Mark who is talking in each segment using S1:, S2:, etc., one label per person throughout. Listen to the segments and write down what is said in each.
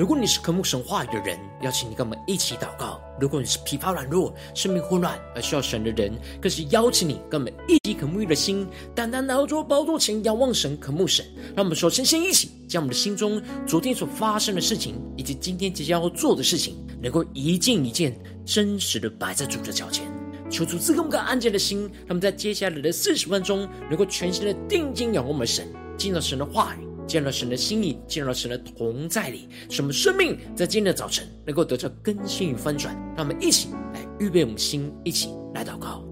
S1: 如果你是渴慕神话语的人，邀请你跟我们一起祷告；如果你是疲乏软弱、生命混乱而需要神的人，更是邀请你跟我们一起渴慕的心，单单来到主宝座前仰望神、渴慕神。让我们首先先一起将我们的心中昨天所发生的事情，以及今天即将要做的事情，能够一件一件真实的摆在主的脚前，求主赐给我们个安静的心，让我们在接下来的四十分钟，能够全心的定睛仰望我们神，进到神的话语。见到神的心意，进入到神的同在里，什么生命在今天的早晨能够得到更新与翻转。让我们一起来预备我们心，一起来祷告。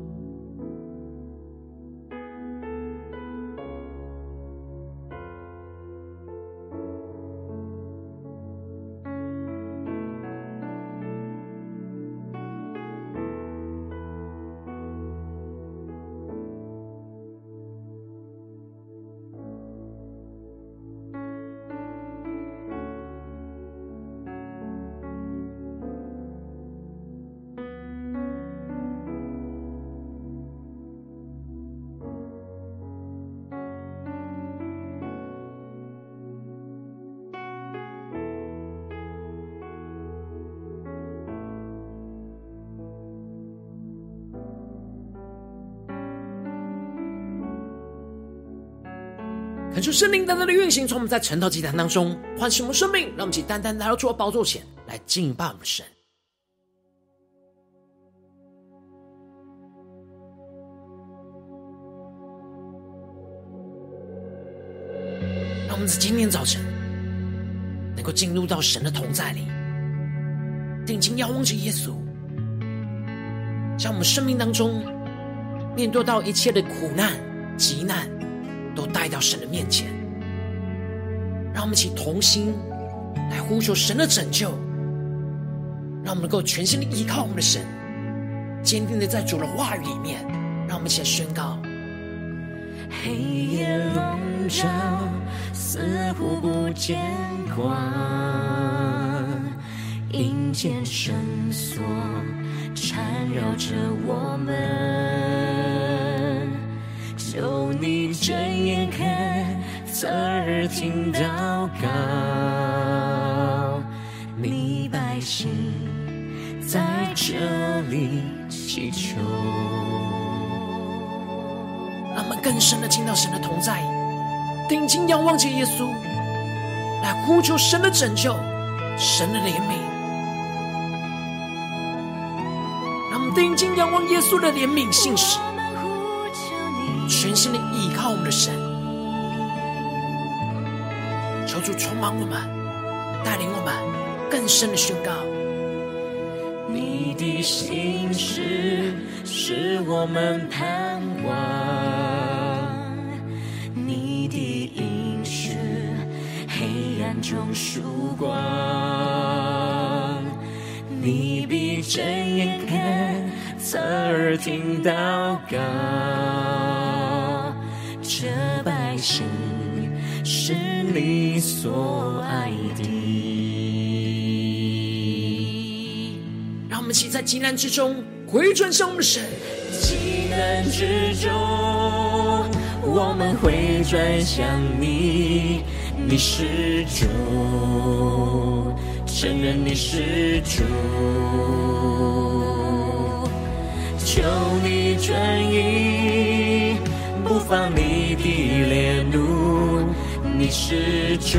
S1: 恳求圣灵单单的运行，从我们在晨祷祭坛当中唤醒我们生命，让我们起单单来到主的宝座前来敬拜我们神。让我们在今天早晨能够进入到神的同在里，定睛仰望着耶稣，将我们生命当中面对到一切的苦难、急难。都带到神的面前，让我们一起同心来呼求神的拯救，让我们能够全心的依靠我们的神，坚定的在主的话语里面，让我们一起来宣告：
S2: 黑夜笼罩，似乎不见光，阴间绳索缠绕着我们。求你睁眼看，侧耳听祷告，你百姓在这里祈求。
S1: 让我们更深的听到神的同在，定睛仰望着耶稣，来呼求神的拯救，神的怜悯。让我们定睛仰望耶稣的怜悯信实。全心的依靠我们的神，求主充满我们，带领我们更深的宣告。
S2: 你的心事是我们盼望，你的应许黑暗中曙光，你必睁眼看，侧耳听祷告。这百姓是你所爱的。
S1: 让我们一起在极难之中回转向我们的神。
S2: 极难之中，我们回转向你，你是主，承认你是主，求你转意。不放你的烈怒，你是主，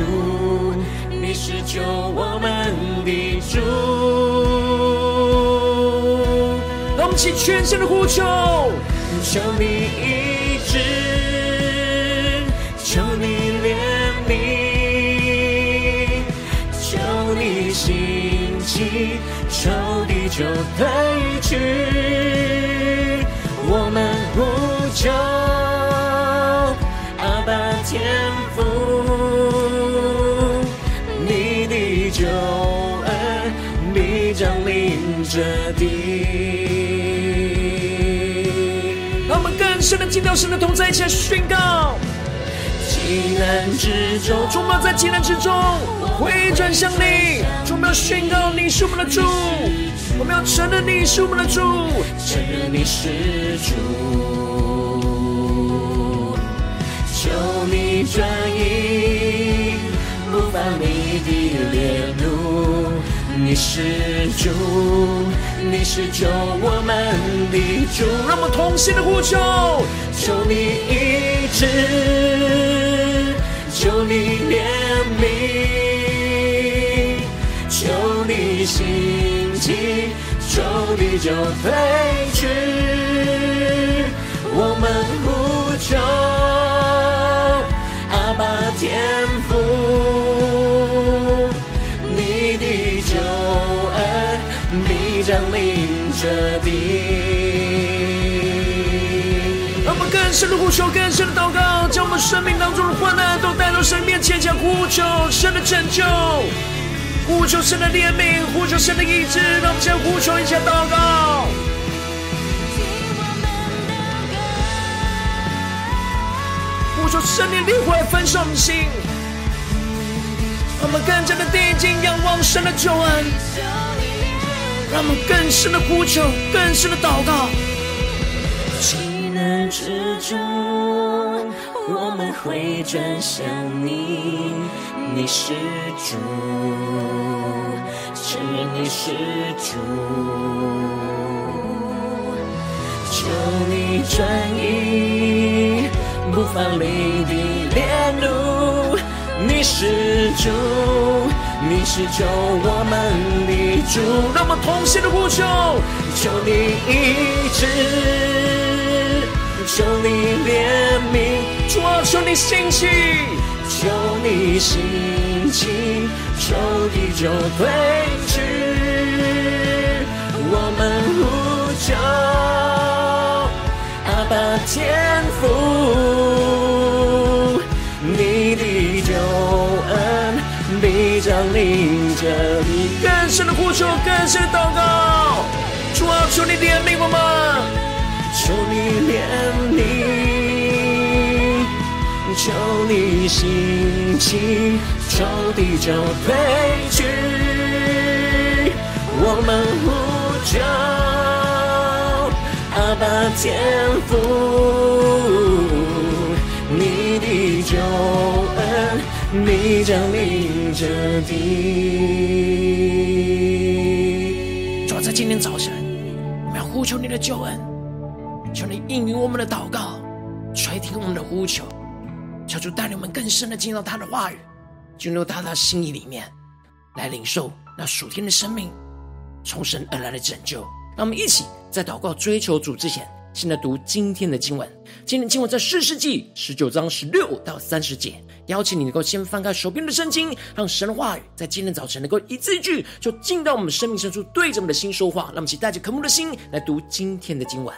S2: 你是救我们的主。
S1: 让我们起全身的呼求，
S2: 求你医治，求你怜悯，求你兴起，求地就退去，我们呼求。天赋，你的救恩必将临这地。
S1: 让我们更深的进到神的同在，一起来宣告。
S2: 急难之中，
S1: 充满在急难之中，回转向你。我们要宣告你是我们的主，我们要承认你是我们的主，
S2: 承认你是主。求你转意，不放你的烈怒，你是主，你是救我们的主。
S1: 让我们同心的呼求，
S2: 求你医治，求你怜悯，求你兴起，求地就退去。我们呼求，天赋，你的救恩必。降临这地，
S1: 让我们更深的呼求，更深的祷告，将我们生命当中的患难都带到神面前，将呼求神的拯救，呼求神的怜悯，呼求神的医治，让我们先呼求一下祷告，求神的灵会焚烧我们心，让我们更加的定睛仰望神的救恩。让我们更深的呼求，更深的祷告。
S2: 急难之中，我们会转向你，你是主，承认你是主，求你转移不发力的烈怒，你是主。你是救我们的主，
S1: 让我们同心的呼求，
S2: 求你医治，求你怜悯，
S1: 主啊，求你兴起，
S2: 求你兴起，求地就退去，我们呼求，爸天赋，你的救恩。必将临这里，
S1: 更深的呼求，更深的祷告。主啊，求你怜悯我们，
S2: 求你怜悯，求你兴起，求地就退去。我们呼求，阿爸天父，你的救恩。你将临这地。
S1: 主在今天早晨，我们要呼求你的救恩，求你应允我们的祷告，垂听我们的呼求，求主带领我们更深的进入到他的话语，进入到他的心意里面，来领受那属天的生命，从神而来的拯救。让我们一起在祷告追求主之前，现在读今天的经文。今天经文在四世纪十九章十六到三十节。邀请你能够先翻开手边的圣经，让神的话语在今天早晨能够一字一句，就进到我们生命深处，对着我们的心说话。让我们一起带着渴慕的心来读今天的经文。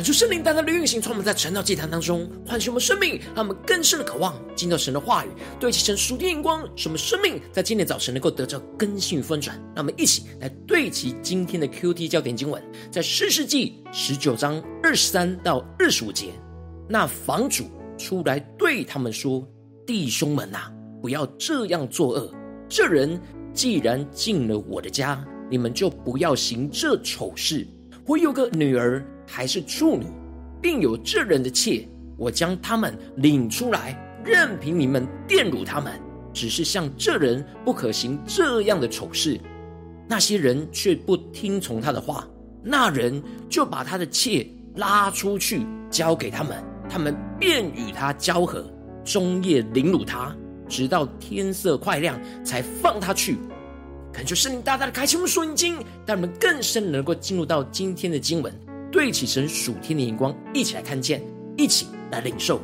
S1: 恳求圣灵单单的运行，从我们在晨祷祭坛当中唤醒我们生命，让我们更深的渴望进到神的话语，对齐神属天眼光，使我们生命在今天早晨能够得到更新与翻转。让我们一起来对齐今天的 QT 焦点经文，在士师记十九章二十三到二十五节。那房主出来对他们说：“弟兄们呐、不要这样作恶。这人既然进了我的家，你们就不要行这丑事。我有个女儿。”还是处女，并有这人的妾，我将他们领出来，任凭你们玷辱他们。只是像这人不可行这样的丑事，那些人却不听从他的话，那人就把他的妾拉出去交给他们，他们便与他交合，终夜凌辱他，直到天色快亮才放他去。感觉圣灵大大的开启我们属灵经，让我们更深能够进入到今天的经文。对起神属天的眼光，一起来看见，一起来领受。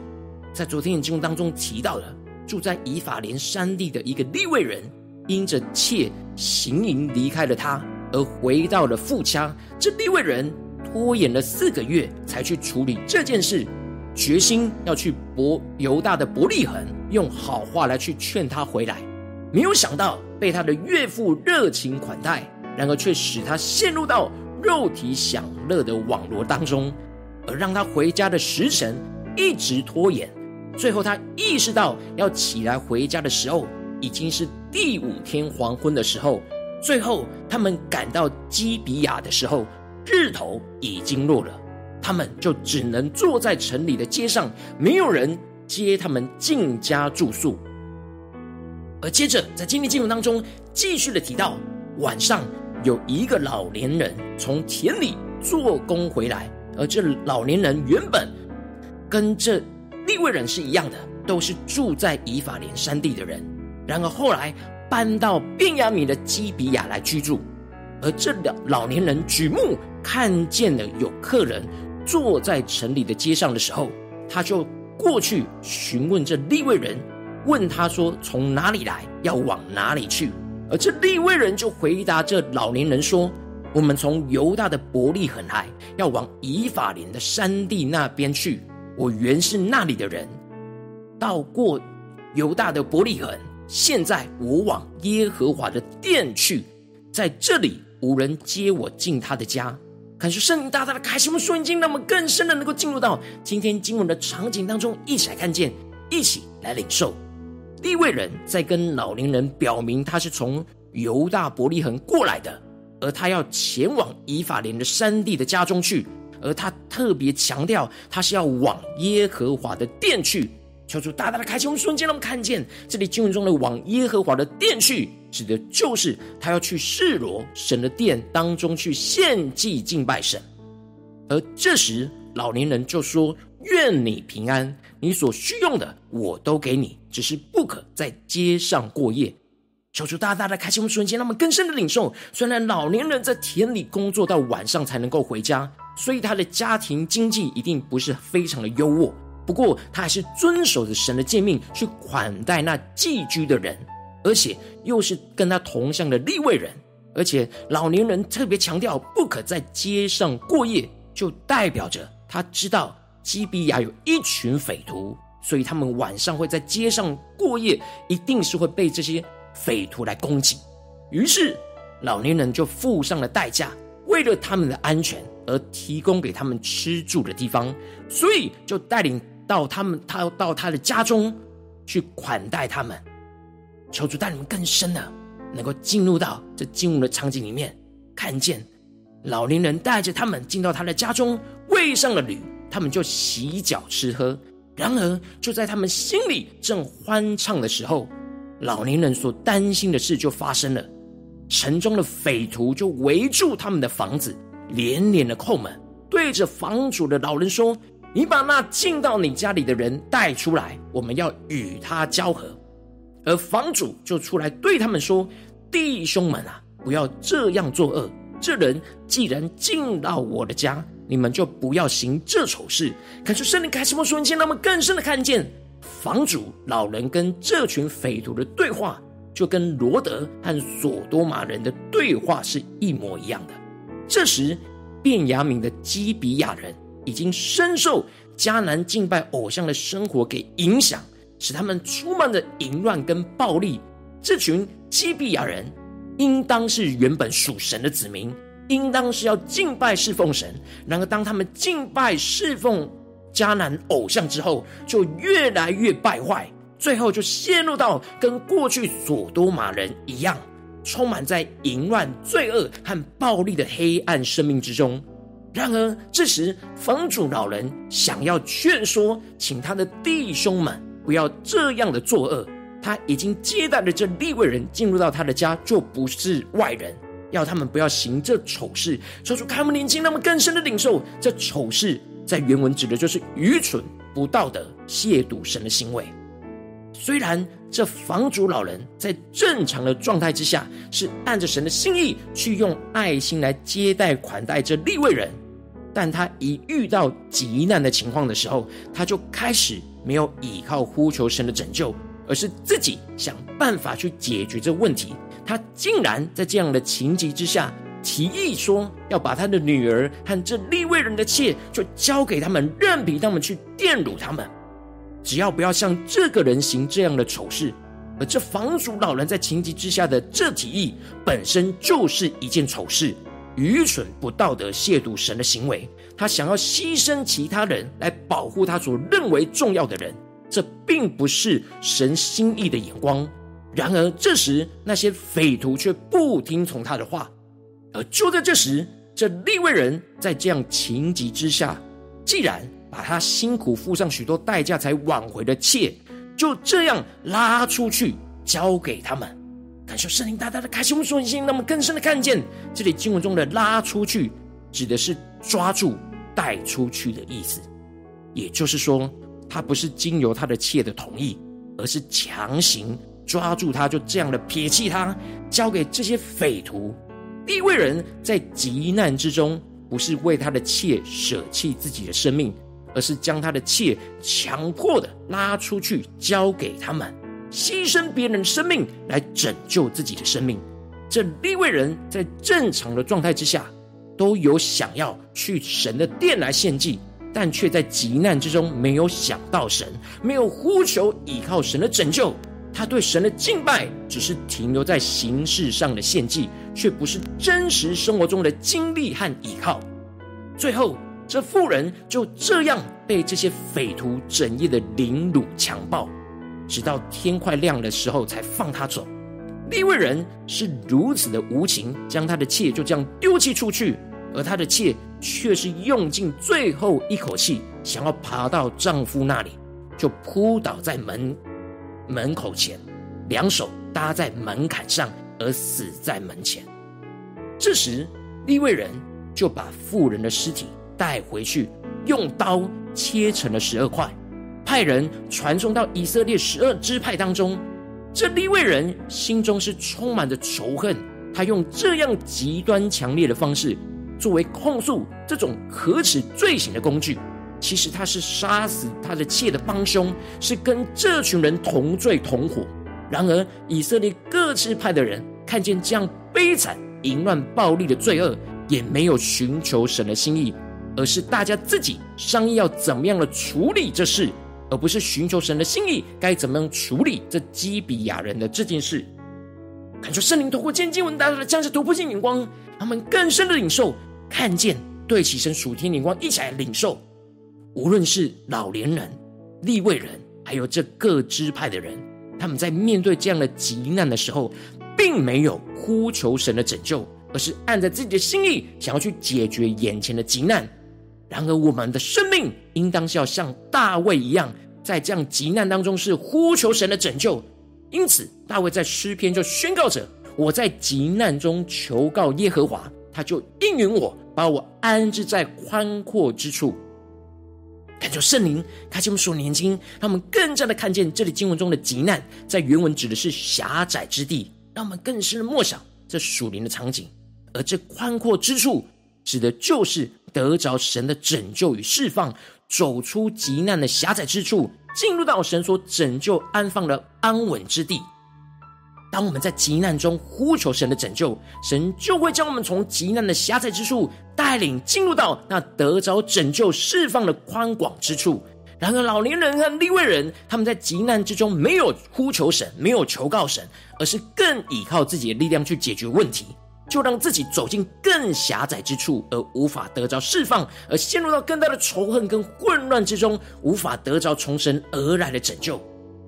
S1: 在昨天的经文当中提到了，住在以法莲山地的一个利未人，因着妾行淫离开了他，而回到了父家。这利未人拖延了四个月，才去处理这件事，决心要去博犹大的伯利恒，用好话来去劝他回来。没有想到被他的岳父热情款待，然而却使他陷入到。肉体享乐的网罗当中，而让他回家的时辰一直拖延。最后，他意识到要起来回家的时候，已经是第五天黄昏的时候。最后，他们赶到基比亚的时候，日头已经落了。他们就只能坐在城里的街上，没有人接他们进家住宿。而接着，在今天经文当中，继续的提到晚上。有一个老年人从田里做工回来，而这老年人原本跟这利未人是一样的，都是住在以法莲山地的人。然而后来搬到便雅悯的基比亚来居住。而这老老年人举目看见了有客人坐在城里的街上的时候，他就过去询问这利未人，问他说：“从哪里来？要往哪里去？”而这利未人就回答这老年人说：“我们从犹大的伯利恒来，要往以法莲的山地那边去。我原是那里的人，到过犹大的伯利恒。现在我往耶和华的殿去，在这里无人接我进他的家。感谢圣灵大大的开启我们属灵经，让我们更深的能够进入到今天经文的场景当中，一起来看见，一起来领受。”利未人在跟老年人表明他是从犹大伯利恒过来的，而他要前往以法莲的山地的家中去，而他特别强调他是要往耶和华的殿去。求主大大的开启我们瞬间，让我们看见这里经文中的往耶和华的殿去，指的就是他要去示罗神的殿当中去献祭敬拜神。而这时老年人就说。愿你平安，你所需用的我都给你，只是不可在街上过夜。求主大大的开启我们瞬间，让我们更深的领受。虽然老年人在田里工作到晚上才能够回家，所以他的家庭经济一定不是非常的优渥。不过他还是遵守着神的诫命去款待那寄居的人，而且又是跟他同乡的利未人。而且老年人特别强调不可在街上过夜，就代表着他知道。基比亚有一群匪徒，所以他们晚上会在街上过夜，一定是会被这些匪徒来攻击。于是老年人就付上了代价，为了他们的安全而提供给他们吃住的地方，所以就带领到他们他到他的家中去款待他们。求主带你们更深的，能够进入到这经文的场景里面，看见老年人带着他们进到他的家中，喂上了驴。他们就洗脚吃喝，然而就在他们心里正欢畅的时候，老年人所担心的事就发生了。城中的匪徒就围住他们的房子，连连的叩门，对着房主的老人说：“你把那进到你家里的人带出来，我们要与他交合。”而房主就出来对他们说：“弟兄们啊，不要这样作恶。这人既然进到我的家。”你们就不要行这丑事。看出圣灵开启我们属灵眼，让我们更深的看见房主老人跟这群匪徒的对话，就跟罗德和所多玛人的对话是一模一样的。这时，便雅悯的基比亚人已经深受迦南敬拜偶像的生活给影响，使他们充满着淫乱跟暴力。这群基比亚人应当是原本属神的子民，应当是要敬拜侍奉神。然而，当他们敬拜侍奉迦南偶像之后，就越来越败坏，最后就陷入到跟过去所多玛人一样，充满在淫乱、罪恶和暴力的黑暗生命之中。然而，这时房主老人想要劝说，请他的弟兄们不要这样的作恶。他已经接待了这利未人进入到他的家，就不是外人，要他们不要行这丑事。说出他们年轻那么更深的领受这丑事，在原文指的就是愚蠢、不道德、亵渎神的行为。虽然这房主老人在正常的状态之下，是按着神的心意去用爱心来接待款待这利未人。但他一遇到急难的情况的时候，他就开始没有依靠呼求神的拯救，而是自己想办法去解决这问题。他竟然在这样的情急之下，提议说要把他的女儿和这利未人的妾就交给他们，任凭他们去玷辱他们，只要不要像这个人行这样的丑事。而这房主老人在情急之下的这提议，本身就是一件丑事。愚蠢、不道德、亵渎神的行为，他想要牺牲其他人来保护他所认为重要的人，这并不是神心意的眼光。然而，这时那些匪徒却不听从他的话，而就在这时，这利未人在这样情急之下，既然把他辛苦付上许多代价才挽回的妾，就这样拉出去交给他们。感受圣灵大大的开启我们心，那么更深的看见这里经文中的“拉出去”指的是抓住、带出去的意思。也就是说，他不是经由他的妾的同意，而是强行抓住他，就这样的撇弃他，交给这些匪徒。地位人在极难之中，不是为他的妾舍弃自己的生命，而是将他的妾强迫的拉出去，交给他们。牺牲别人的生命来拯救自己的生命，这地位人在正常的状态之下，都有想要去神的殿来献祭，但却在极难之中没有想到神，没有呼求依靠神的拯救。他对神的敬拜只是停留在形式上的献祭，却不是真实生活中的经历和依靠。最后，这妇人就这样被这些匪徒整夜的凌辱强暴。直到天快亮的时候才放他走。利未人是如此的无情，将他的妾就这样丢弃出去，而他的妾却是用尽最后一口气，想要爬到丈夫那里，就扑倒在门门口前，两手搭在门槛上，而死在门前。这时，利未人就把妇人的尸体带回去，用刀切成了十二块。派人传送到以色列十二支派当中，这利未人心中是充满着仇恨，他用这样极端强烈的方式作为控诉这种可耻罪行的工具。其实他是杀死他的妾的帮凶，是跟这群人同罪同伙。然而以色列各支派的人看见这样悲惨、淫乱、暴力的罪恶，也没有寻求神的心意，而是大家自己商议要怎么样的处理这事。而不是寻求神的心意，该怎么样处理这基比亚人的这件事？感受圣灵透过今天经文，大大的降下突破性眼光，他们更深的领受，看见对齐神属天眼光，一起来领受。无论是老年人、立位人，还有这各支派的人，他们在面对这样的急难的时候，并没有呼求神的拯救，而是按着自己的心意，想要去解决眼前的急难。然而，我们的生命应当是要像大卫一样，在这样急难当中是呼求神的拯救。因此，大卫在诗篇就宣告着：“我在急难中求告耶和华，他就应允我，把我安置在宽阔之处。”感谢圣灵开启我们属灵眼睛，让我们更加的看见这里经文中的极难，在原文指的是狭窄之地，让我们更深的默想这属灵的场景。而这宽阔之处，指的就是。得着神的拯救与释放，走出极难的狭窄之处，进入到神所拯救安放的安稳之地。当我们在急难中呼求神的拯救，神就会将我们从急难的狭窄之处带领进入到那得着拯救、释放的宽广之处。然而，老年人和利未人，他们在急难之中没有呼求神，没有求告神，而是更依靠自己的力量去解决问题，就让自己走进更狭窄之处，而无法得着释放，而陷入到更大的仇恨跟混乱之中，无法得着从神而来的拯救。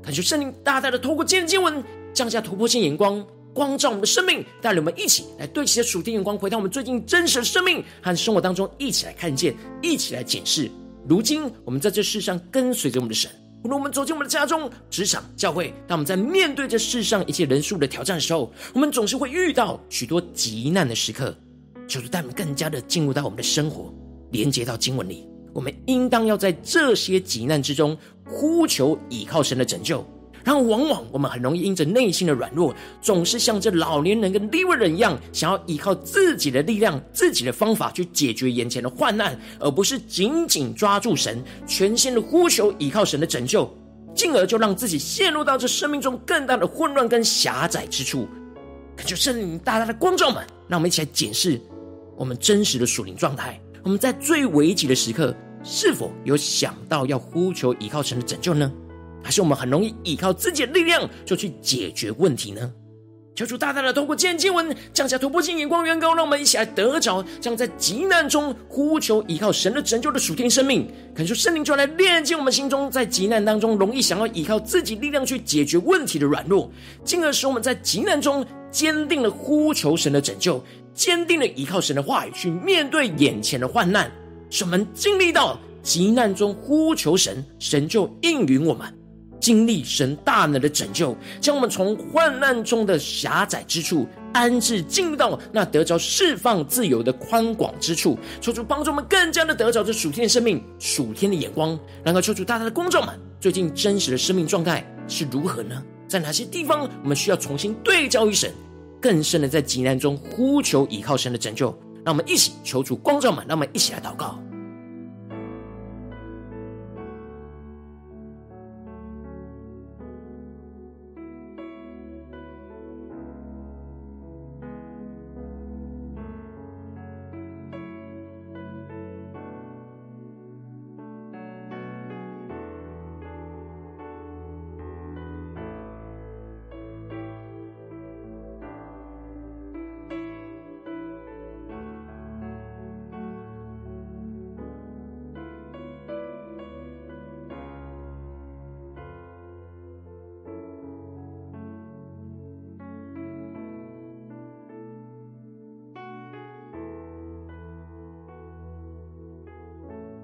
S1: 感谢圣灵大大的透过今天经文，降下突破性眼光，光照我们的生命，带领我们一起来对齐的属天眼光，回到我们最近真实的生命和生活当中，一起来看见，一起来检视。如今，我们在这世上跟随着我们的神。无论我们走进我们的家中、职场、教会，当我们在面对这世上一切人数的挑战的时候，我们总是会遇到许多急难的时刻。求主带我们更加的进入到我们的生活，连接到经文里。我们应当要在这些急难之中呼求、倚靠神的拯救。然后，往往我们很容易因着内心的软弱，总是像这老年人跟利未人一样，想要依靠自己的力量、自己的方法去解决眼前的患难，而不是紧紧抓住神，全心的呼求、依靠神的拯救，进而就让自己陷入到这生命中更大的混乱跟狭窄之处。恳求圣灵大大的光照们，让我们一起来检视我们真实的属灵状态。我们在最危急的时刻，是否有想到要呼求、依靠神的拯救呢？还是我们很容易依靠自己的力量就去解决问题呢？求主大大的透过今天经文降下突破性眼光，远高，让我们一起来得着，将在急难中呼求依靠神的拯救的属天生命。恳求圣灵就来炼净我们心中在急难当中容易想要依靠自己力量去解决问题的软弱，进而使我们在急难中坚定的呼求神的拯救，坚定的依靠神的话语去面对眼前的患难，使我们经历到急难中呼求神，神就应允我们。经历神大能的拯救，将我们从患难中的狭窄之处安置，进入到那得着释放自由的宽广之处。求主帮助我们更加的得着这属天的生命、属天的眼光。然后求主大大的光照们，最近真实的生命状态是如何呢？在哪些地方我们需要重新对焦于神，更深的在极难中呼求倚靠神的拯救？让我们一起求主光照们，让我们一起来祷告。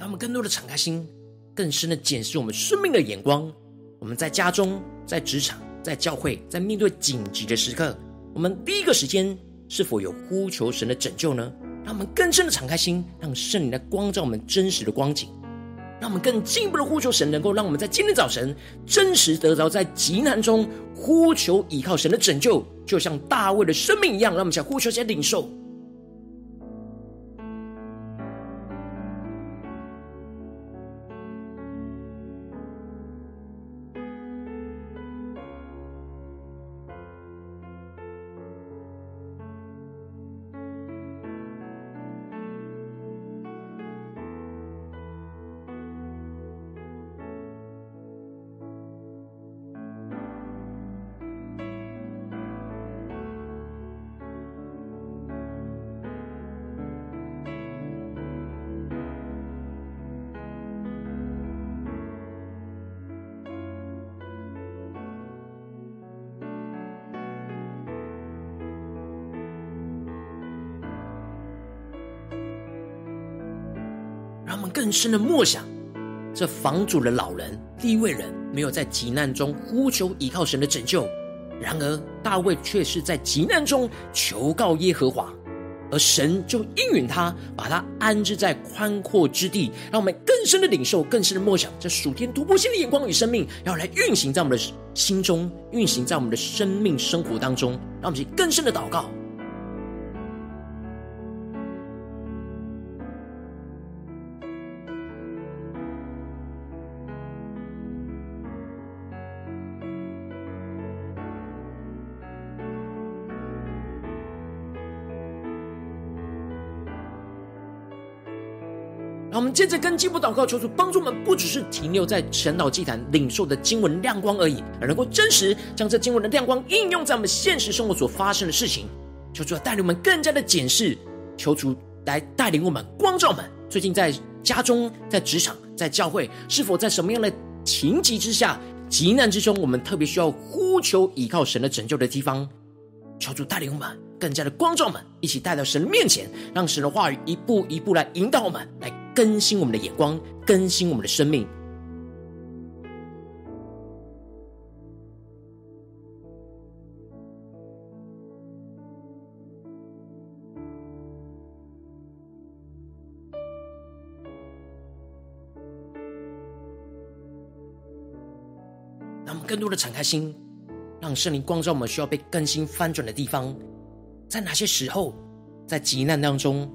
S1: 他们更多的敞开心，更深的检视我们生命的眼光。我们在家中、在职场、在教会，在面对紧急的时刻，我们第一个时间是否有呼求神的拯救呢？让我们更深的敞开心，让圣灵来光照我们真实的光景，让我们更进一步的呼求神，能够让我们在今天早晨真实得着在极难中呼求依靠神的拯救，就像大卫的生命一样。让我们想呼求，先领受。让我们更深的默想，这房主的老人利未人没有在急难中呼求依靠神的拯救，然而大卫却是在急难中求告耶和华，而神就应允他，把他安置在宽阔之地。让我们更深的领受，更深的默想，这属天突破性的眼光与生命，要来运行在我们的心中，运行在我们的生命生活当中。让我们去更深的祷告。接着跟进步祷告，求主帮助我们，不只是停留在晨祷祭坛领受的经文亮光而已，而能够真实将这经文的亮光应用在我们现实生活所发生的事情。求主带领我们更加的检视，求主来带领我们光照我们。最近在家中、在职场、在教会，是否在什么样的情急之下、急难之中，我们特别需要呼求依靠神的拯救的地方？求主带领我们更加的光照我们，一起带到神的面前，让神的话语一步一步来引导我们，来。更新我们的眼光，更新我们的生命。让我们更多的敞开心，让圣灵光照我们需要被更新翻转的地方。在哪些时候，在急难当中，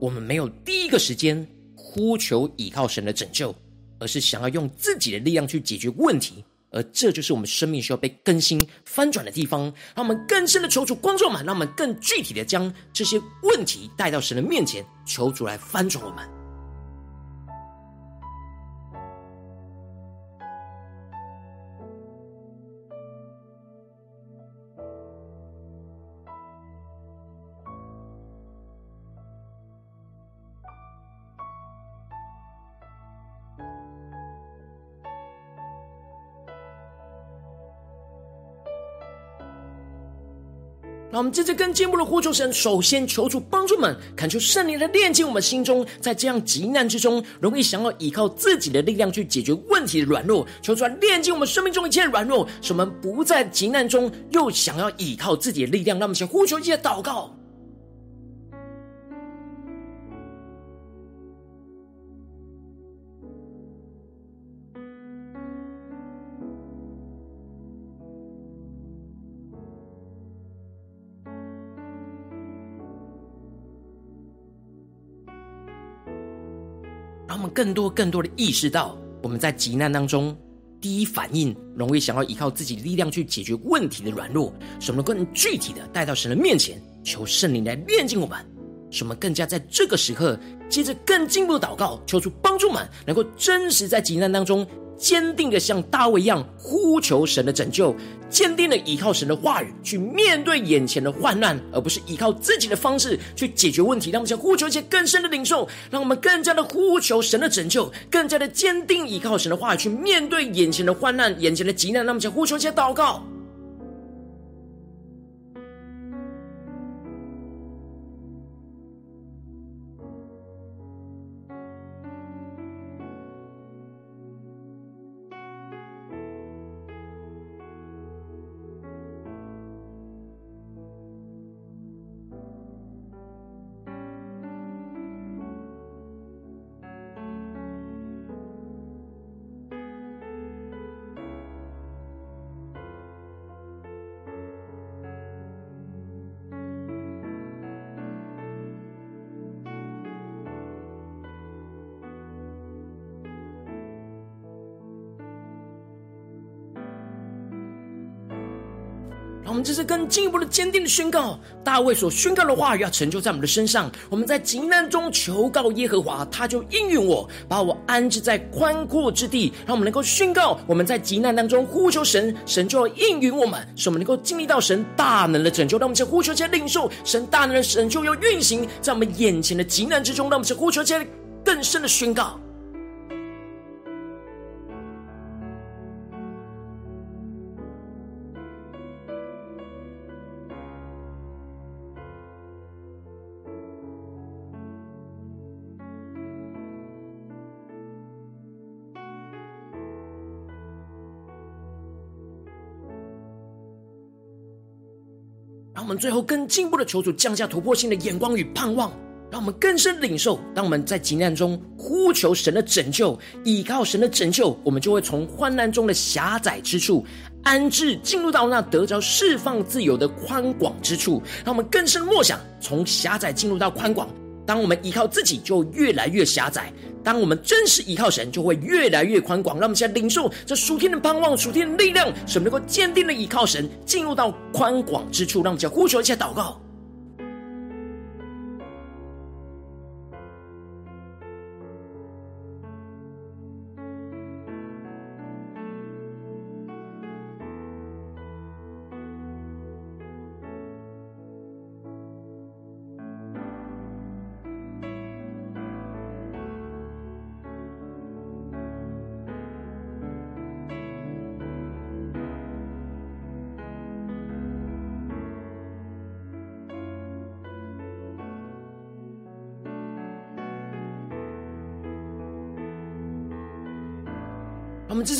S1: 我们没有第一个时间。呼求倚靠神的拯救，而是想要用自己的力量去解决问题，而这就是我们生命需要被更新翻转的地方。让我们更深的求主光照我们，让我们更具体的将这些问题带到神的面前，求主来翻转我们。我们这次更进一步的呼求神，首先求主帮助们，恳求圣灵来链接我们心中，在这样急难之中，容易想要依靠自己的力量去解决问题的软弱，求主来链接我们生命中一切的软弱，使我们不在急难中又想要依靠自己的力量。让我们先呼求一些祷告。他们更多、更多的意识到，我们在急难当中，第一反应容易想要依靠自己力量去解决问题的软弱，使我们更具体的带到神的面前，求圣灵来炼净我们，使我们更加在这个时刻，接着更进一步的祷告，求主帮助们，能够真实在急难当中。坚定的像大卫一样呼求神的拯救，坚定的依靠神的话语去面对眼前的患难，而不是依靠自己的方式去解决问题。让我们想呼求一些更深的领受，让我们更加的呼求神的拯救，更加的坚定依靠神的话语去面对眼前的患难、眼前的急难。让我们想呼求一些祷告。我们这是更进一步的坚定的宣告，大卫所宣告的话语要成就在我们的身上。我们在急难中求告耶和华，他就应允我，把我安置在宽阔之地。让我们能够宣告，我们在急难当中呼求神，神就要应允我们，使我们能够经历到神大能的拯救。让我们在呼求间领受神大能的拯救要运行在我们眼前的急难之中。让我们在呼求间更深的宣告。最后更进一步的求主降下突破性的眼光与盼望，让我们更深领受。当我们在急难中呼求神的拯救，依靠神的拯救，我们就会从患难中的狭窄之处安置，进入到那得着释放自由的宽广之处。让我们更深默想，从狭窄进入到宽广。当我们依靠自己，就越来越狭窄。当我们真实依靠神，就会越来越宽广。让我们现在领受这属天的盼望、属天的力量，使我们能够坚定的依靠神，进入到宽广之处。让我们先呼求一下祷告。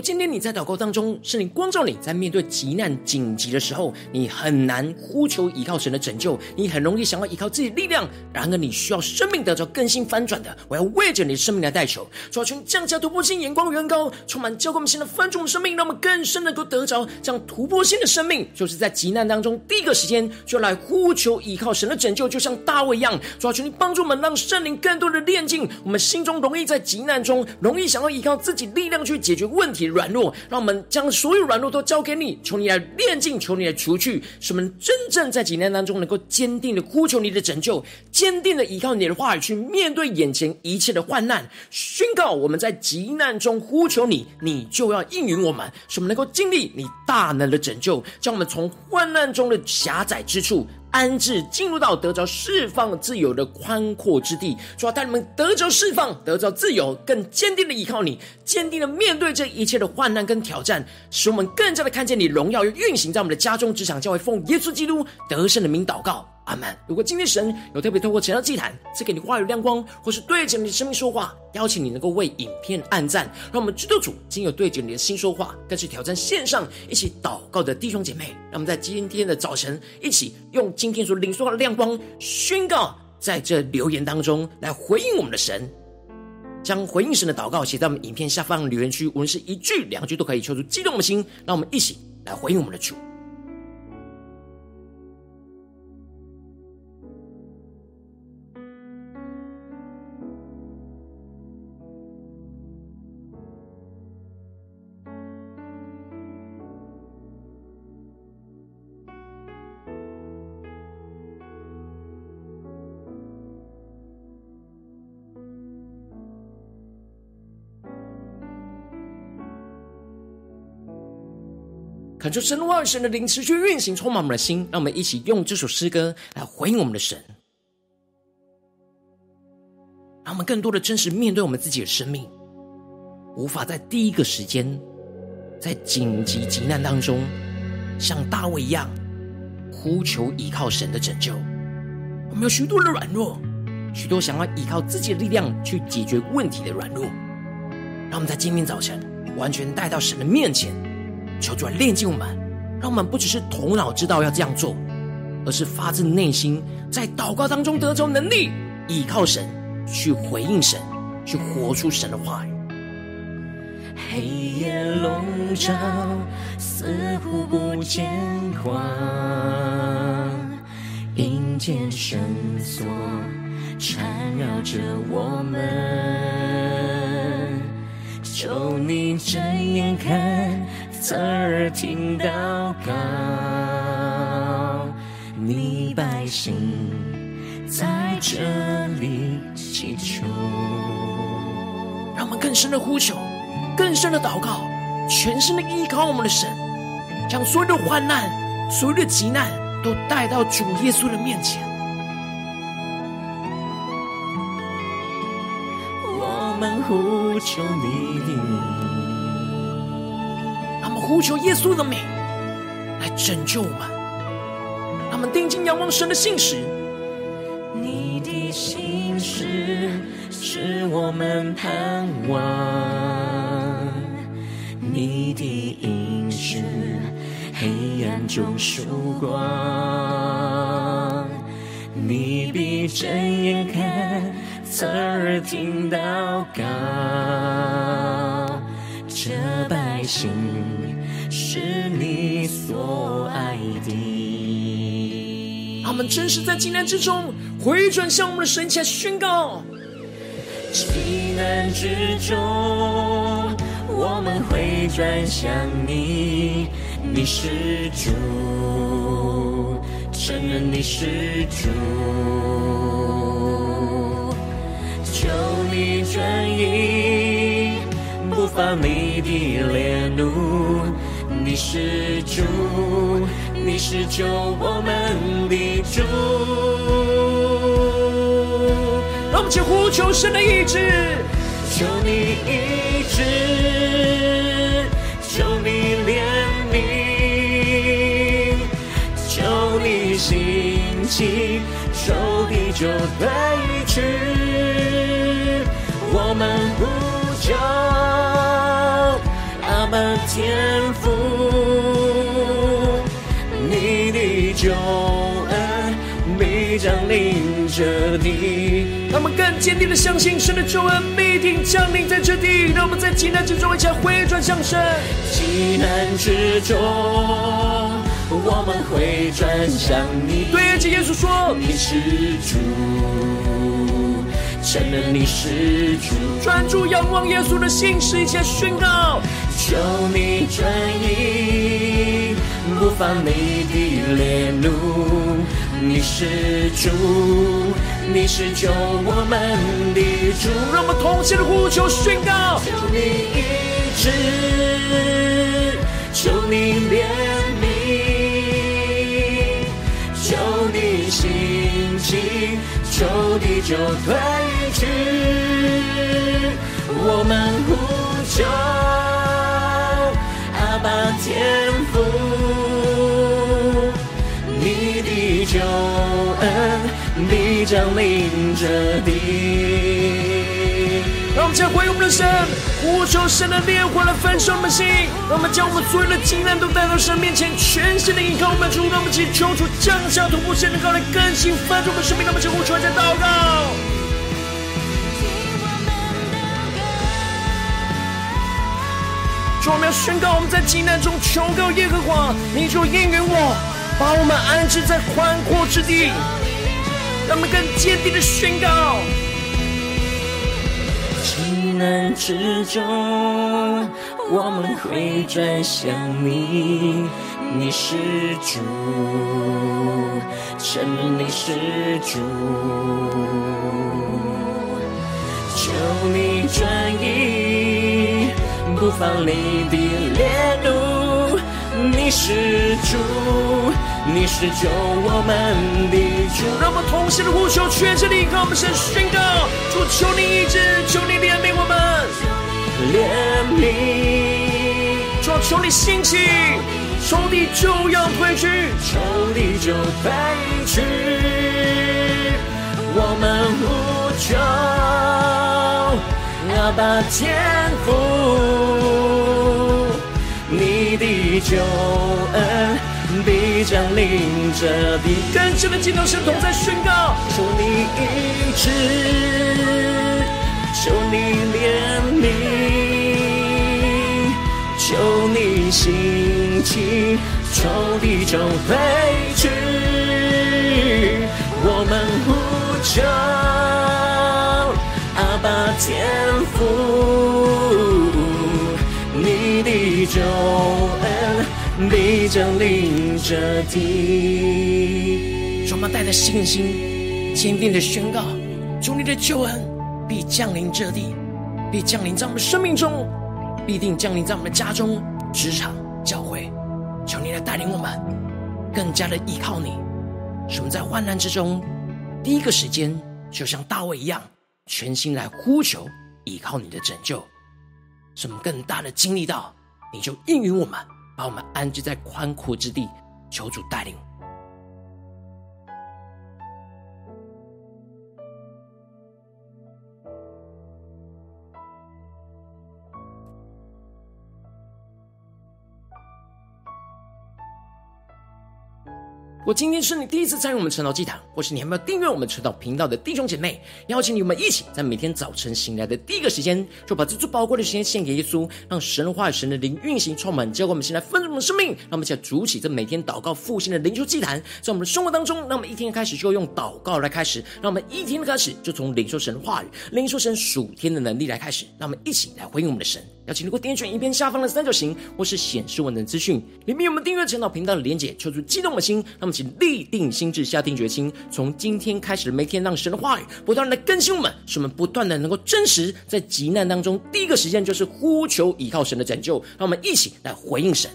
S1: 今天你在祷告当中，圣灵光照你在面对急难紧急的时候，你很难呼求依靠神的拯救，你很容易想要依靠自己力量。然而，你需要生命得着更新翻转的。我要为着你的生命来代求，主啊，求你降下突破性眼光，远高，充满教灌我们现在翻转生命，让我们更深能够得着这样突破性的生命。就是在急难当中，第一个时间就来呼求依靠神的拯救，就像大卫一样。主啊，求你帮助我们，让圣灵更多的炼净我们心中容易在急难中容易想要依靠自己力量去解决问题。软弱，让我们将所有软弱都交给你，求你来炼净，求你来除去，使我们真正在几难当中能够坚定的呼求你的拯救，坚定的依靠你的话语去面对眼前一切的患难。宣告我们在急难中呼求你，你就要应允我们，使我们能够经历你大能的拯救，将我们从患难中的狭窄之处。安置进入到得着释放自由的宽阔之地，主要带你们得着释放，得着自由，更坚定的依靠你，坚定的面对这一切的患难跟挑战，使我们更加的看见你荣耀又运行在我们的家中、职场、教会，奉耶稣基督得胜的名祷告。阿们。如果今天神有特别透过晨祷祭坛赐给你话语亮光，或是对着你的生命说话，邀请你能够为影片按赞，让我们知道主今有对着你的心说话，更是挑战线上一起祷告的弟兄姐妹。让我们在今天的早晨一起用今天所领受的亮光宣告，在这留言当中来回应我们的神，将回应神的祷告写在我们影片下方留言区，无论是一句两句都可以，求出激动的心，让我们一起来回应我们的主。恳求神的话语、神的灵持续运行，充满我们的心。让我们一起用这首诗歌来回应我们的神，让我们更多的真实面对我们自己的生命，无法在第一个时间，在紧急急难当中，像大卫一样呼求依靠神的拯救。我们有许多的软弱，许多想要依靠自己的力量去解决问题的软弱，让我们在今天早晨完全带到神的面前。求主来炼净我们，让我们不只是头脑知道要这样做，而是发自内心在祷告当中得着能力，依靠神去回应神，去活出神的话语。
S2: 黑夜笼罩，似乎不见光，阴间绳索缠绕着我们，求你睁眼看。侧耳听祷告，你百姓在这里祈求。
S1: 让我们更深的呼求，更深的祷告，全身的依靠我们的神，将所有的患难、所有的急难都带到主耶稣的面前。
S2: 我们呼求你
S1: 呼求耶稣的名来拯救我们，他们定睛仰望神的信实。
S2: 你的信实是我们盼望，你的应许黑暗中曙光。你闭着眼看，侧耳听祷告，这百姓是你所爱的。
S1: 他们真实在急难之中回转向我们的神前宣告。
S2: 急难之中，我们回转向你，你是主，承认你是主，求你转移不发你的烈怒，你是主，你是救我们的主。
S1: 让我们呼求神的医治，
S2: 求你医治，求你怜悯，求你兴起，仇敌就退去。我们不求天赋，你的救恩必将临这地。
S1: 他们更坚定的相信神的救恩必定降临在这地。让我们在极难之中一起回转向神。
S2: 极难之中，我们回转向你。
S1: 对着耶稣说：“
S2: 你是主，承认你是主。”
S1: 专注仰望耶稣的心，是一切宣告。
S2: 求你转移，不发你的烈怒。你是主，你是救我们的主。
S1: 让我们同心的呼求宣告：
S2: 求你医治，求你怜悯，求你兴起，仇敌就退去。我们呼求爸天父。救恩必降临这地。
S1: 让我们将回应我们的神，呼求神的烈火来焚烧我们的心。让我们将我们所有的急难都带到神面前，全新的依靠我们的主。让我们祈求主降下突破性的膏来更新翻转我们的生命。让我们将呼求来祷告。我们要宣告我们在极难中求告耶和华，你就应允我。把我们安置在宽阔之地，让我们更坚定的宣告。
S2: 急难之中，我们会转向你，你是主，承认你是主，求你转移不发你的烈怒，你是主。你是救我们的主，
S1: 让我们同心的呼求，全身的依靠我们神宣告，主求你医治，求你怜悯我们，
S2: 怜悯，
S1: 主求你兴起，仇敌就要退去，
S2: 仇敌就退去，我们呼求。阿爸天赋，你的救恩。必将临这地，
S1: 更深的敬拜神同在宣告，
S2: 求你医治，求你怜悯，求你兴起，仇敌就退去。我们呼求爸天父，你的救恩。必将临这地，
S1: 让我带着信心，坚定的宣告：主你的救恩必降临这地，必降临在我们生命中，必定降临在我们的家中、职场、教会。求你来带领我们，更加的依靠你，使我们在患难之中，第一个时间就像大卫一样，全心来呼求，依靠你的拯救，什么更大的经历到，你就应允我们。把我们安置在宽阔之地，求主带领。我今天是你第一次参与我们晨祷祭坛，或是你还没有订阅我们晨祷频道的弟兄姐妹，邀请你们一起在每天早晨醒来的第一个时间，就把这最宝贵的时间献给耶稣，让神话语、神的灵运行充满，教灌我们现在丰盛的生命。让我们一起来筑起这每天祷告复兴的灵修祭坛，在我们的生活当中，让我们一天开始就用祷告来开始，让我们一天的开始就从领受神的话语、领受神属天的能力来开始，让我们一起来回应我们的神。邀请你给我点选影片下方的三角形，或是显示文的资讯，里面有我们订阅晨祷频道的连结，求出激动的心，那么请立定心智，下定决心，从今天开始每天，让神的话语不断的更新我们，使我们不断的能够真实在急难当中，第一个时间就是呼求依靠神的拯救，让我们一起来回应神。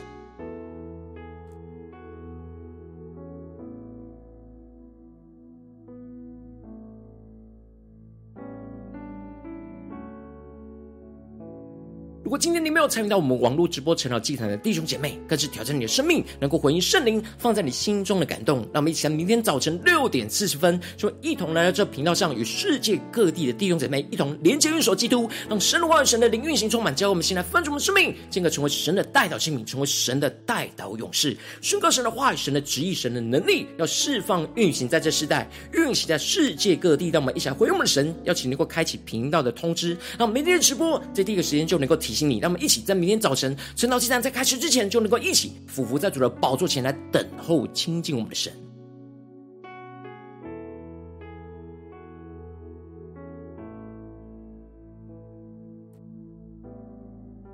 S1: 今天你没有参与到我们网络直播晨祷祭坛的弟兄姐妹，更是挑战你的生命，能够回应圣灵放在你心中的感动。让我们一起在明天早晨六点四十分，就一同来到这频道上，与世界各地的弟兄姐妹一同连接、运手基督，让神的话语、神的灵运行充满，教我们先来分出我们生命，进而成为神的代祷性命，成为神的代祷勇士，宣告神的话语、神的旨意、神的能力，要释放运行在这世代，运行在世界各地。让我们一起来回应我们的神，邀请能够开启频道的通知，让我们明天的直播在第一个时间就能够提。你，让我们一起在明天早晨晨祷祭坛在开始之前，就能够一起俯伏在主的宝座前来等候亲近我们的神。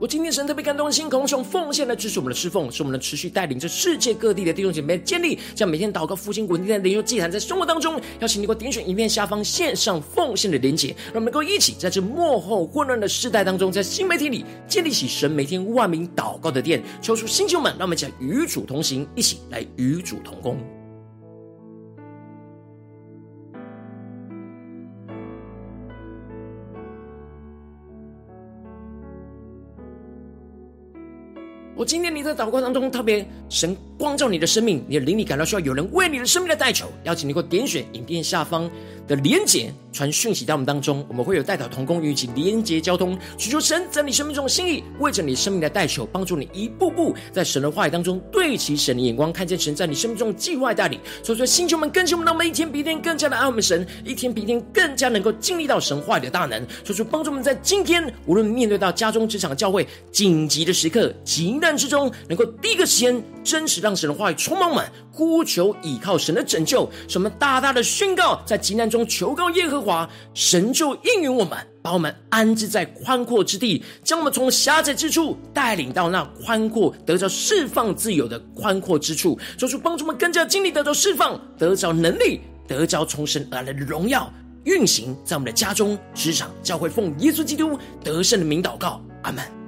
S1: 我今天神特别感动的心，渴望用奉献来支持我们的侍奉，使我们能持续带领着世界各地的弟兄姐妹建立，将每天祷告复兴稳定的灵修祭坛，在生活当中，邀请你给我点选影片下方线上奉献的连结，让我们能够一起在这幕后混乱的世代当中，在新媒体里建立起神每天万名祷告的殿，求出星球们，让我们一起来与主同行，一起来与主同工。我今天你在祷告当中，特别神光照你的生命，你的灵里感到需要有人为你的生命的代求，邀请你给我点选影片下方的连结，传讯息到我们当中，我们会有代祷同工与一起连结交通，寻求神在你生命中的心意，为着你生命的代求，帮助你一步步在神的话语当中对齐神的眼光，看见神在你生命中的计划带领。所以说，星球们更新我们，让我们一天比一天更加的爱我们神，一天比一天更加能够经历到神话语的大能。所以说，帮助我们在今天无论面对到家中、职场、教会紧急的时刻，急难之中，能够第一个时间真实让神的话语充满满，呼求倚靠神的拯救，什么大大的宣告，在急难中求告耶和华，神就应允我们，把我们安置在宽阔之地，将我们从狭窄之处带领到那宽阔得着释放自由的宽阔之处，做出帮助我们更加经历得着释放，得着能力，得着从神而来的荣耀运行在我们的家中、职场、教会，奉耶稣基督得胜的名祷告，阿门。